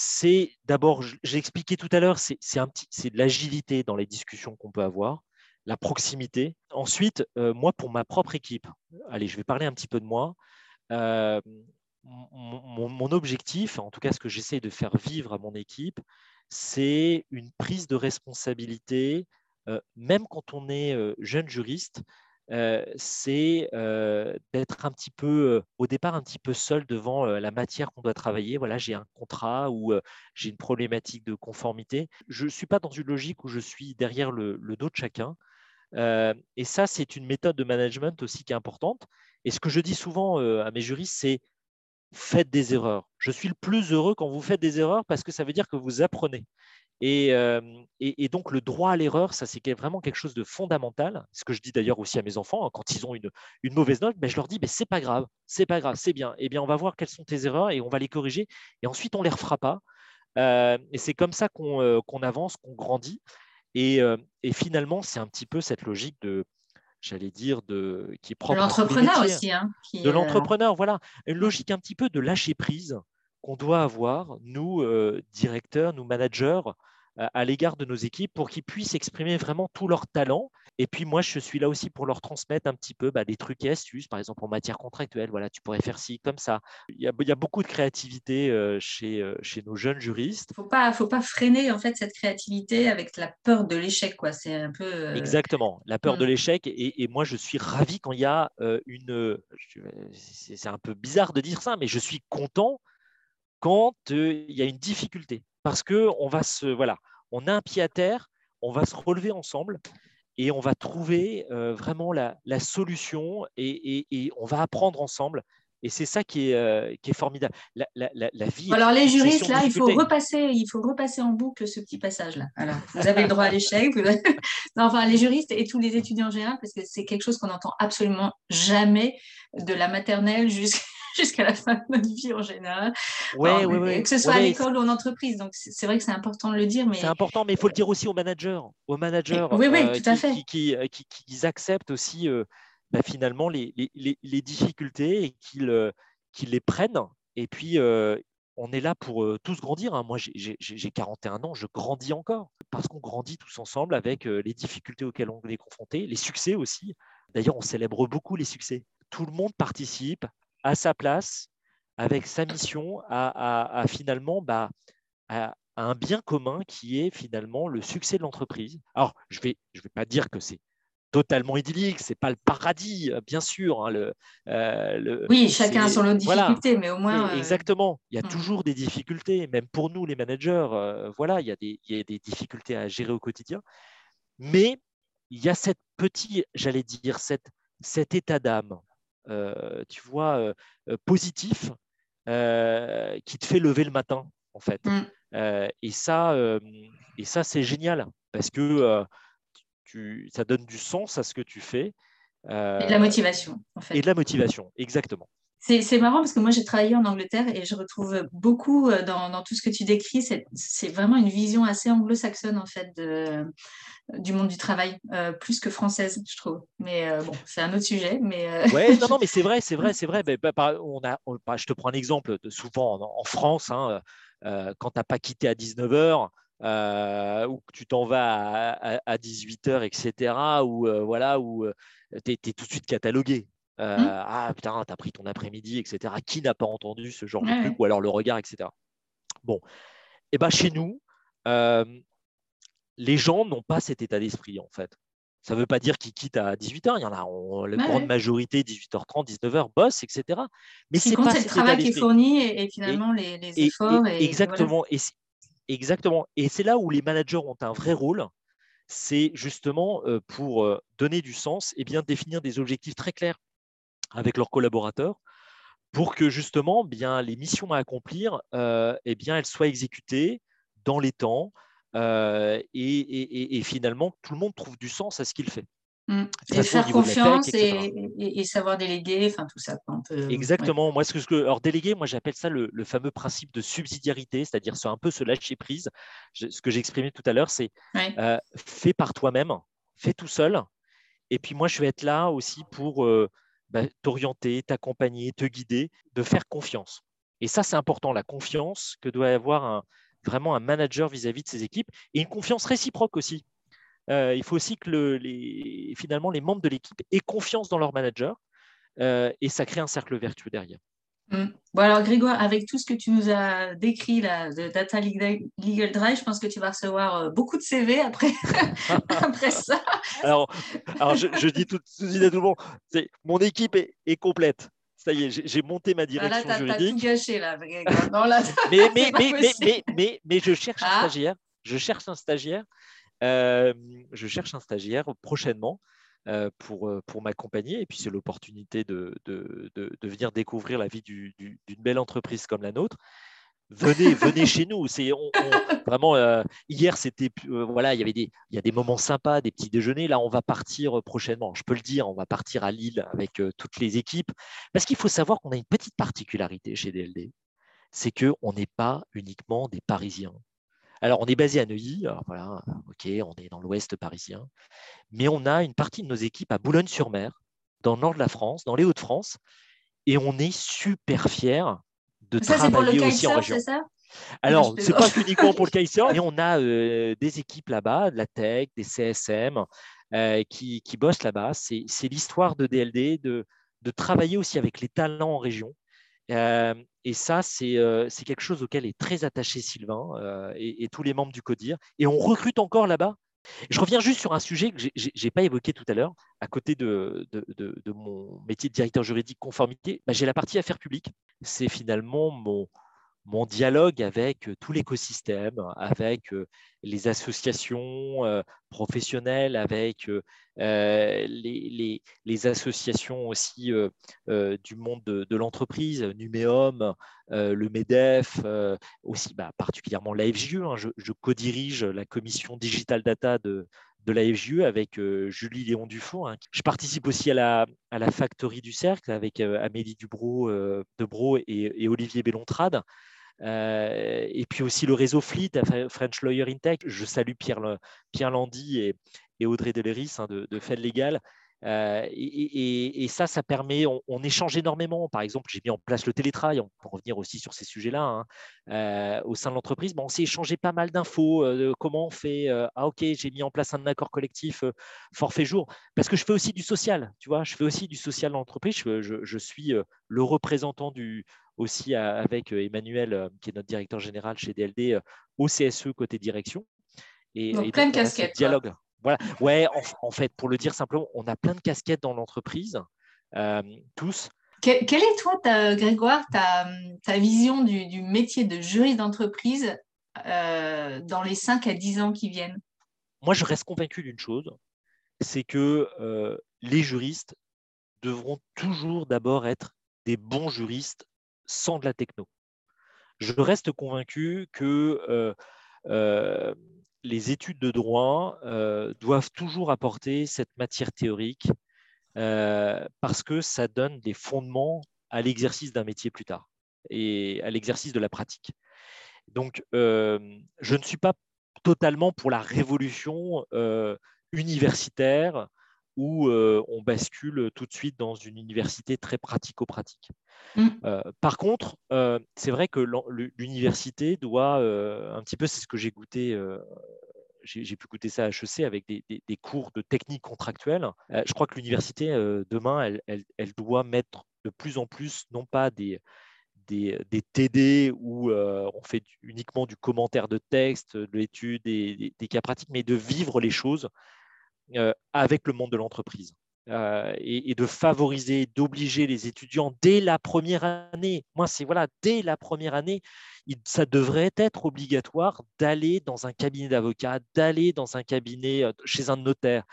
c'est d'abord, j'ai expliqué tout à l'heure, c'est de l'agilité dans les discussions qu'on peut avoir, la proximité. Ensuite, euh, moi, pour ma propre équipe, allez, je vais parler un petit peu de moi. Euh, mon, objectif, en tout cas ce que j'essaie de faire vivre à mon équipe, c'est une prise de responsabilité, euh, même quand on est jeune juriste, euh, c'est euh, d'être un petit peu, euh, au départ, un petit peu seul devant la matière qu'on doit travailler. Voilà, j'ai un contrat ou j'ai une problématique de conformité. Je ne suis pas dans une logique où je suis derrière le, dos de chacun. et ça, c'est une méthode de management aussi qui est importante. Et ce que je dis souvent à mes juristes, c'est faites des erreurs. Je suis le plus heureux quand vous faites des erreurs parce que ça veut dire que vous apprenez. Euh, et, donc, le droit à l'erreur, ça, c'est vraiment quelque chose de fondamental. Ce que je dis d'ailleurs aussi à mes enfants, hein, quand ils ont une, mauvaise note, ben, je leur dis, mais c'est pas grave, c'est pas grave, c'est bien. Eh bien, on va voir quelles sont tes erreurs et on va les corriger. Et ensuite, on les refera pas. Euh, et c'est comme ça euh, qu'on avance, qu'on grandit. Et, finalement, c'est un petit peu cette logique de, j'allais dire, de, qui est propre. De l'entrepreneur aussi. Hein, de l'entrepreneur, voilà. Une logique un petit peu de lâcher prise qu'on doit avoir, nous, directeurs, nous, managers, à l'égard de nos équipes pour qu'ils puissent exprimer vraiment tout leur talent. Et puis moi, je suis là aussi pour leur transmettre un petit peu bah, des trucs et astuces, par exemple en matière contractuelle. Voilà, tu pourrais faire ci comme ça. Il y a, il y a beaucoup de créativité euh, chez, euh, chez nos jeunes juristes. Il ne faut pas, faut pas freiner en fait cette créativité avec la peur de l'échec. Quoi. C'est un peu. Euh, Exactement, la peur de l'échec. Et, et, moi, je suis ravi quand il y a une. C'est un peu bizarre de dire ça, mais je suis content quand il y a une difficulté parce que on va se voilà, on a un pied à terre, on va se relever ensemble et on va trouver euh, vraiment la, solution et, on va apprendre ensemble. Et c'est ça qui est, euh, qui est formidable. La, vie. Alors les juristes, là, il faut repasser, il faut repasser en boucle ce petit passage-là. Alors, vous avez le droit à l'échec. enfin, les juristes et tous les étudiants en général, parce que c'est quelque chose qu'on n'entend absolument jamais de la maternelle jusqu'à jusqu'à la fin de notre vie en général. Ouais, ouais, ouais. Que ce soit à l'école ou en entreprise. Donc, c'est vrai que c'est important de le dire. Mais... C'est important, mais il faut le dire aussi aux managers. Aux managers oui, oui, euh, tout à fait. Qui, qui, qui, acceptent aussi euh, bah, finalement les, les, les, difficultés et qu'ils euh, les prennent. Et puis, on est là pour tous grandir. Hein. Moi, j'ai 41 ans, je grandis encore parce qu'on grandit tous ensemble avec les difficultés auxquelles on est confronté, les succès aussi. D'ailleurs, on célèbre beaucoup les succès. Tout le monde participe à sa place, avec sa mission, à, finalement bah, à, un bien commun qui est finalement le succès de l'entreprise. Alors, je ne vais, je vais pas dire que c'est totalement idyllique, c'est pas le paradis, euh, bien sûr. Hein, le, euh, le, oui, chacun a son lot de difficultés, mais au moins. Euh, exactement, il y a hmm. toujours des difficultés, même pour nous les managers, voilà, il y, a des, il y, a des, difficultés à gérer au quotidien. Mais il y a cette petite, j'allais dire, cette, cet état d'âme tu vois, euh, euh, positif qui te fait lever le matin, en fait. Mm. et ça, et ça c'est génial parce que tu, ça donne du sens à ce que tu fais. et de la motivation, en fait. Et de la motivation, exactement. C'est marrant parce que moi j'ai travaillé en Angleterre et je retrouve beaucoup dans, dans tout ce que tu décris. C'est vraiment une vision assez anglo-saxonne en fait de, du monde du travail, euh, plus que française, je trouve. Mais euh, bon, c'est un autre sujet. Mais euh, ouais, non, non, mais c'est vrai, c'est vrai, c'est vrai. Mais, bah, on a, bah, je te prends un exemple. De, souvent en, France, hein, quand tu n'as pas quitté à 19h, ou que tu t'en vas à, 18h, etc., ou voilà, où tu es, tout de suite catalogué. Mmh. Ah putain, tu as pris ton après-midi, etc. Qui n'a pas entendu ce genre de truc, ou alors le regard, etc. Bon, et ben chez nous, les gens n'ont pas cet état d'esprit, en fait. Ça ne veut pas dire qu'ils quittent à 18h. Il y en a, la grande majorité, 18h30, 19h, bossent, etc. Mais c'est pas le travail qui est fourni et, finalement les, efforts. exactement. Et, exactement. Et c'est là où les managers ont un vrai rôle. C'est justement euh, pour euh, donner du sens et bien définir des objectifs très clairs avec leurs collaborateurs pour que justement bien, les missions à accomplir euh, eh bien, elles soient exécutées dans les temps, euh, et, finalement, tout le monde trouve du sens à ce qu'il fait. Mmh. Et faire confiance et, savoir déléguer, enfin tout ça. Exactement. Moi, ce que, alors déléguer, moi j'appelle ça le, fameux principe de subsidiarité, c'est-à-dire un peu se lâcher prise. ce que j'exprimais tout à l'heure, c'est euh, fais par toi-même, fais tout seul. Et puis moi, je vais être là aussi pour bah, t'orienter, t'accompagner, te guider, de faire confiance. Et ça, c'est important, la confiance que doit avoir vraiment un manager vis-à-vis de ses équipes et une confiance réciproque aussi. Euh, il faut aussi que finalement les membres de l'équipe aient confiance dans leur manager euh, et ça crée un cercle vertueux derrière. Mmh. Bon alors Grégoire, avec tout ce que tu nous as décrit là, de Data Legal Drive, je pense que tu vas recevoir euh, beaucoup de CV après, après ça. Alors, alors je, dis tout, de suite à tout le monde, mon équipe est complète ça y est, j'ai monté ma direction là, juridique. Tout gâché, là. mais, mais, mais, mais, mais, mais, je cherche un ah. stagiaire. Je cherche un stagiaire. Euh, je cherche un stagiaire prochainement pour, euh, pour m'accompagner. Et puis, c'est l'opportunité de, venir découvrir la vie d'une belle entreprise comme la nôtre venez, venez chez nous. Vraiment euh, hier, c'était euh, voilà, il y avait des, a des moments sympas, des petits déjeuners. Là, on va partir euh, prochainement. Je peux le dire, on va partir à Lille avec toutes les équipes, parce qu'il faut savoir qu'on a une petite particularité chez DLD, c'est que on n'est pas uniquement des Parisiens. Alors, on est basé à Neuilly, alors voilà, ok, on est dans l'Ouest parisien, mais on a une partie de nos équipes à Boulogne-sur-Mer, dans le nord de la France, dans les Hauts-de-France, et on est super fiers de travailler aussi en région. Alors, ce n'est pas uniquement pour le Kaiser, mais on a euh, des équipes là-bas, de la tech, des CSM, euh, qui, qui, bossent là-bas. C'est l'histoire de DLD, de, de, travailler aussi avec les talents en région. Euh, et ça, c'est quelque chose auquel est très attaché Sylvain et, et, tous les membres du CODIR. Et on recrute encore là-bas. Je reviens juste sur un sujet que je n'ai pas évoqué tout à l'heure. À côté de, de, mon métier de directeur juridique conformité, bah, j'ai la partie affaires publiques. C'est finalement mon, mon dialogue avec tout l'écosystème, avec les associations professionnelles, avec les, les, associations aussi du monde de, l'entreprise, Numéum, le MEDEF, aussi bah, particulièrement l'AFGE. Hein, je, co-dirige la commission Digital Data de, de avec Julie Léon Dufaux. Hein. Je participe aussi à la, Factory du Cercle avec Amélie Dubro, et, et, Olivier Bellontrade. Euh, et puis aussi le réseau Fleet, French Lawyer in Tech. Je salue Pierre, Landy et, Audrey Deleris hein, de, de Fed Legal. Euh, et, ça, ça permet, on, échange énormément. Par exemple, j'ai mis en place le télétravail, on peut revenir aussi sur ces sujets-là, hein. euh, au sein de l'entreprise. Bon, on s'est échangé pas mal d'infos, de comment on fait. ah, ok, j'ai mis en place un accord collectif forfait jour, parce que je fais aussi du social, tu vois, je fais aussi du social dans l'entreprise. Je, je, je, suis le représentant du, aussi avec euh, Emmanuel, euh, qui est notre directeur général chez DLD, euh, au CSE côté direction. Et, donc, plein de casquettes. Dialogue. Voilà. Ouais, en, fait, pour le dire simplement, on a plein de casquettes dans l'entreprise, tous. quelle est, toi, ta, Grégoire, ta, ta vision du, métier de juriste d'entreprise dans les 5 à 10 ans qui viennent? Moi, je reste convaincu d'une chose, c'est que les juristes devront toujours d'abord être des bons juristes sans de la techno. Je reste convaincu que euh, euh, les études de droit euh, doivent toujours apporter cette matière théorique parce que ça donne des fondements à l'exercice d'un métier plus tard et à l'exercice de la pratique. Donc, je ne suis pas totalement pour la révolution universitaire où on bascule tout de suite dans une université très pratico-pratique. Mmh. Euh, par contre, euh, c'est vrai que l'université doit, euh, un petit peu, c'est ce que j'ai goûté, j'ai pu goûter ça à HEC avec des, cours de technique contractuelle. je crois que l'université, demain, elle, doit mettre de plus en plus, non pas des, des, TD où on fait uniquement du commentaire de texte, de l'étude, des, des, cas pratiques, mais de vivre les choses avec le monde de l'entreprise. Et, et, de favoriser, d'obliger les étudiants dès la première année. Moi, c'est voilà, dès la première année, ça devrait être obligatoire d'aller dans un cabinet d'avocat, d'aller dans un cabinet chez un notaire,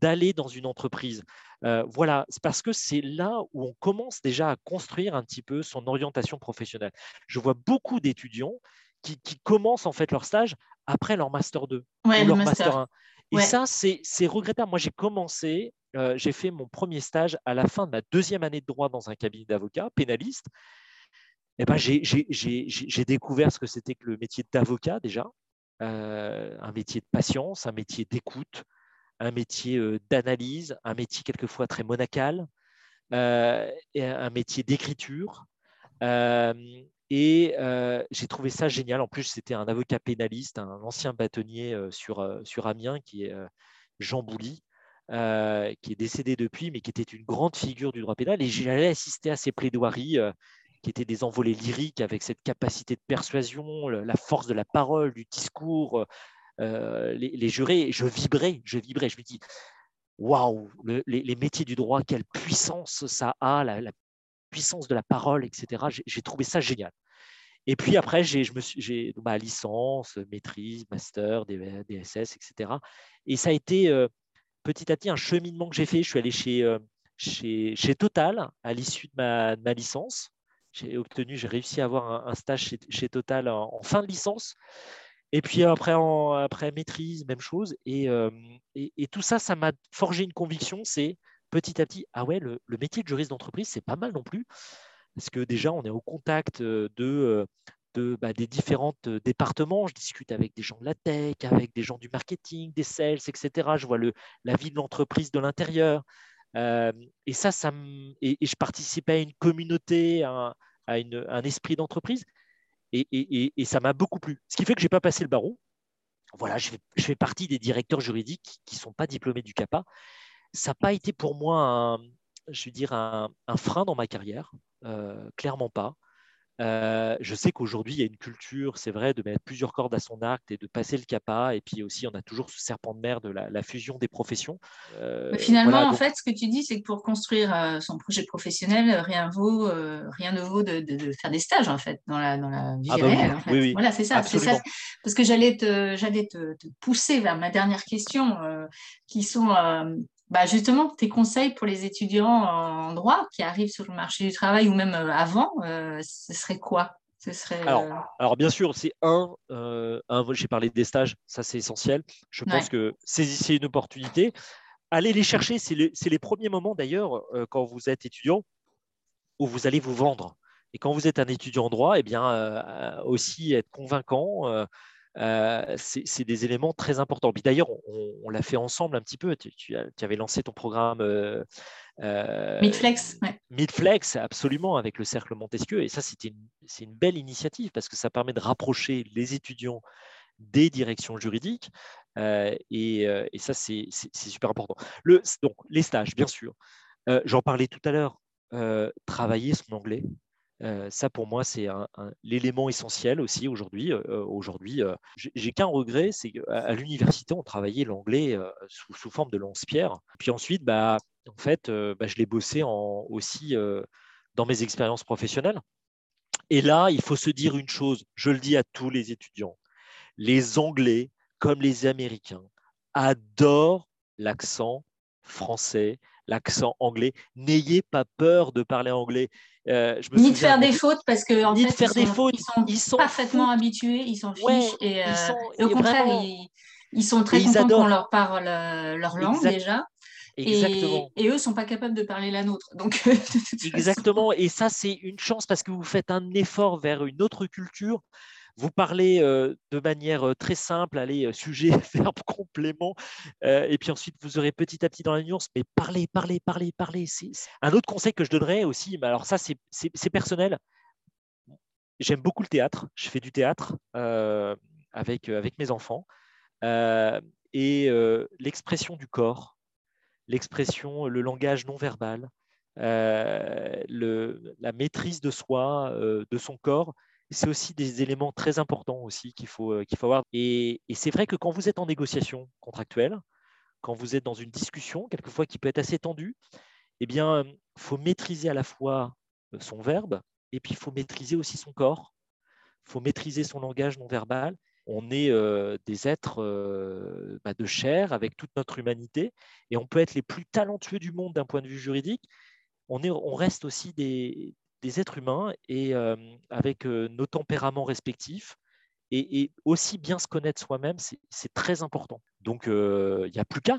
d'aller dans une entreprise. Euh, voilà, c'est parce que c'est là où on commence déjà à construire un petit peu son orientation professionnelle. Je vois beaucoup d'étudiants qui, commencent en fait leur stage après leur master 2 ou leur master, 1. Et ça, c'est regrettable. Moi, j'ai commencé, euh, j'ai fait mon premier stage à la fin de ma deuxième année de droit dans un cabinet d'avocat, pénaliste. Eh ben, j'ai découvert ce que c'était que le métier d'avocat déjà, euh, un métier de patience, un métier d'écoute, un métier d'analyse, un métier quelquefois très monacal, et un métier d'écriture. Et j'ai trouvé ça génial. En plus, c'était un avocat pénaliste, un ancien bâtonnier sur, sur Amiens, qui est Jean Bouly, qui est décédé depuis, mais qui était une grande figure du droit pénal. Et j'allais assister à ses plaidoiries, qui étaient des envolées lyriques avec cette capacité de persuasion, la force de la parole, du discours, euh, les, jurés, je vibrais, je vibrais, je me dis, waouh, les, métiers du droit, quelle puissance ça a, la, puissance de la parole, etc. J'ai trouvé ça génial. Et puis après, j'ai ma licence, maîtrise, master, DSS, etc. Et ça a été euh, petit à petit un cheminement que j'ai fait. Je suis allé chez, euh, chez, chez, Total à l'issue de ma, ma, licence. J'ai obtenu, j'ai réussi à avoir un, stage chez, chez Total en, fin de licence. Et puis après, après maîtrise, même chose. Euh, et, et, tout ça, ça m'a forgé une conviction, c'est petit à petit, ah ouais, le, métier de juriste d'entreprise, c'est pas mal non plus. Parce que déjà, on est au contact euh, de, euh, bah, des différents départements? Je discute avec des gens de la tech, avec des gens du marketing, des sales, etc. Je vois la vie de l'entreprise de l'intérieur. et ça, ça et, je participe à une communauté, à, un esprit d'entreprise et, ça m'a beaucoup plu. Ce qui fait que je n'ai pas passé le barreau. Voilà, je fais, partie des directeurs juridiques qui ne sont pas diplômés du CAPA. Ça n'a pas été pour moi un, je veux dire, un, frein dans ma carrière, euh, clairement pas. Euh, je sais qu'aujourd'hui, il y a une culture, c'est vrai, de mettre plusieurs cordes à son arc et de passer le CAPA. Et puis aussi, on a toujours ce serpent de mer de la, fusion des professions. Euh, finalement, en fait, ce que tu dis, c'est que pour construire euh, son projet professionnel, rien, vaut, rien ne vaut de, faire des stages, en fait, dans la, dans la vie ah bah réelle. oui, Voilà, c'est ça, ça, Parce que j'allais te, te, te, pousser vers ma dernière question, qui sont bah justement, tes conseils pour les étudiants en droit qui arrivent sur le marché du travail ou même euh, avant, euh, ce serait quoi? Ce serait, alors, euh, alors, bien sûr, c'est un, un j'ai parlé des stages, ça c'est essentiel. Je pense que saisissez une opportunité. Allez les chercher, c'est les premiers moments d'ailleurs quand vous êtes étudiant où vous allez vous vendre. Et quand vous êtes un étudiant en droit, eh bien, aussi être convaincant, euh, c'est des éléments très importants. Puis d'ailleurs, on, l'a fait ensemble un petit peu. Tu, avais lancé ton programme euh, euh, Midflex. Midflex, absolument, avec le cercle Montesquieu. Et ça, c'est une, une, belle initiative parce que ça permet de rapprocher les étudiants des directions juridiques. Et, ça, c'est super important. Le, donc, les stages, bien sûr. J'en parlais tout à l'heure. travailler son anglais, ça, pour moi, c'est l'élément essentiel aussi aujourd'hui. Aujourd'hui, j'ai qu'un regret, c'est qu'à l'université, on travaillait l'anglais sous, forme de lance-pierre. Puis ensuite, bah, en fait, bah, je l'ai bossé aussi dans mes expériences professionnelles. Et là, il faut se dire une chose, je le dis à tous les étudiants, les Anglais, comme les Américains, adorent l'accent français, l'accent anglais. N'ayez pas peur de parler anglais. Euh, Ni de faire des fautes parce que en fait, faire ils, des sont, fautes. ils sont, parfaitement habitués, ils s'en fichent et, euh, au contraire, ils, sont très contents qu'on leur parle euh, leur langue déjà. Exactement. Et, eux ne sont pas capables de parler la nôtre. Donc, Exactement. Et ça, c'est une chance parce que vous faites un effort vers une autre culture vous parlez de manière très simple, allez, sujet, verbe, complément, et puis ensuite vous aurez petit à petit dans la nuance, mais parlez, parlez, parlez, parlez. Un autre conseil que je donnerais aussi, mais alors ça c'est personnel, j'aime beaucoup le théâtre, je fais du théâtre avec, avec mes enfants, et l'expression du corps, l'expression, le langage non verbal, la maîtrise de soi, de son corps, c'est aussi des éléments très importants aussi qu'il faut, qu'il faut avoir. Et, c'est vrai que quand vous êtes en négociation contractuelle, quand vous êtes dans une discussion, quelquefois qui peut être assez tendue, eh bien, il faut maîtriser à la fois son verbe et puis il faut maîtriser aussi son corps. Il faut maîtriser son langage non verbal on est des êtres bah, de chair avec toute notre humanité et on peut être les plus talentueux du monde d'un point de vue juridique. On, est, on reste aussi des, êtres humains et avec nos tempéraments respectifs. Et, aussi bien se connaître soi-même, c'est très important. Donc, il n'y a plus qu'à.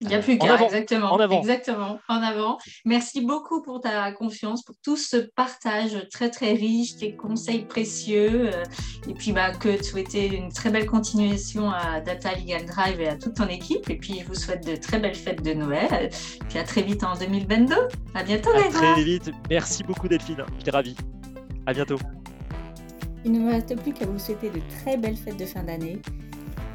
Il n'y a plus qu'à, exactement. En avant. Exactement, en avant. Merci beaucoup pour ta confiance, pour tout ce partage très très riche, tes conseils précieux. Euh, et puis bah, que te souhaiter une très belle continuation à Data Legal Drive et à toute ton équipe. Et puis je vous souhaite de très belles fêtes de Noël. Puis à très vite en 2022. À bientôt, À très vite. Merci beaucoup Delphine. J'étais ravi. À bientôt. Il ne me reste plus qu'à vous souhaiter de très belles fêtes de fin d'année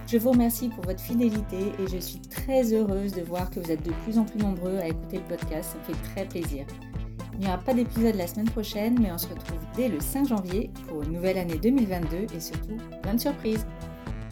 je vous remercie pour votre fidélité et je suis très heureuse de voir que vous êtes de plus en plus nombreux à écouter le podcast. Ça me fait très plaisir. Il n'y aura pas d'épisode la semaine prochaine, mais on se retrouve dès le 5 janvier pour une nouvelle année 2022 et surtout plein de surprises.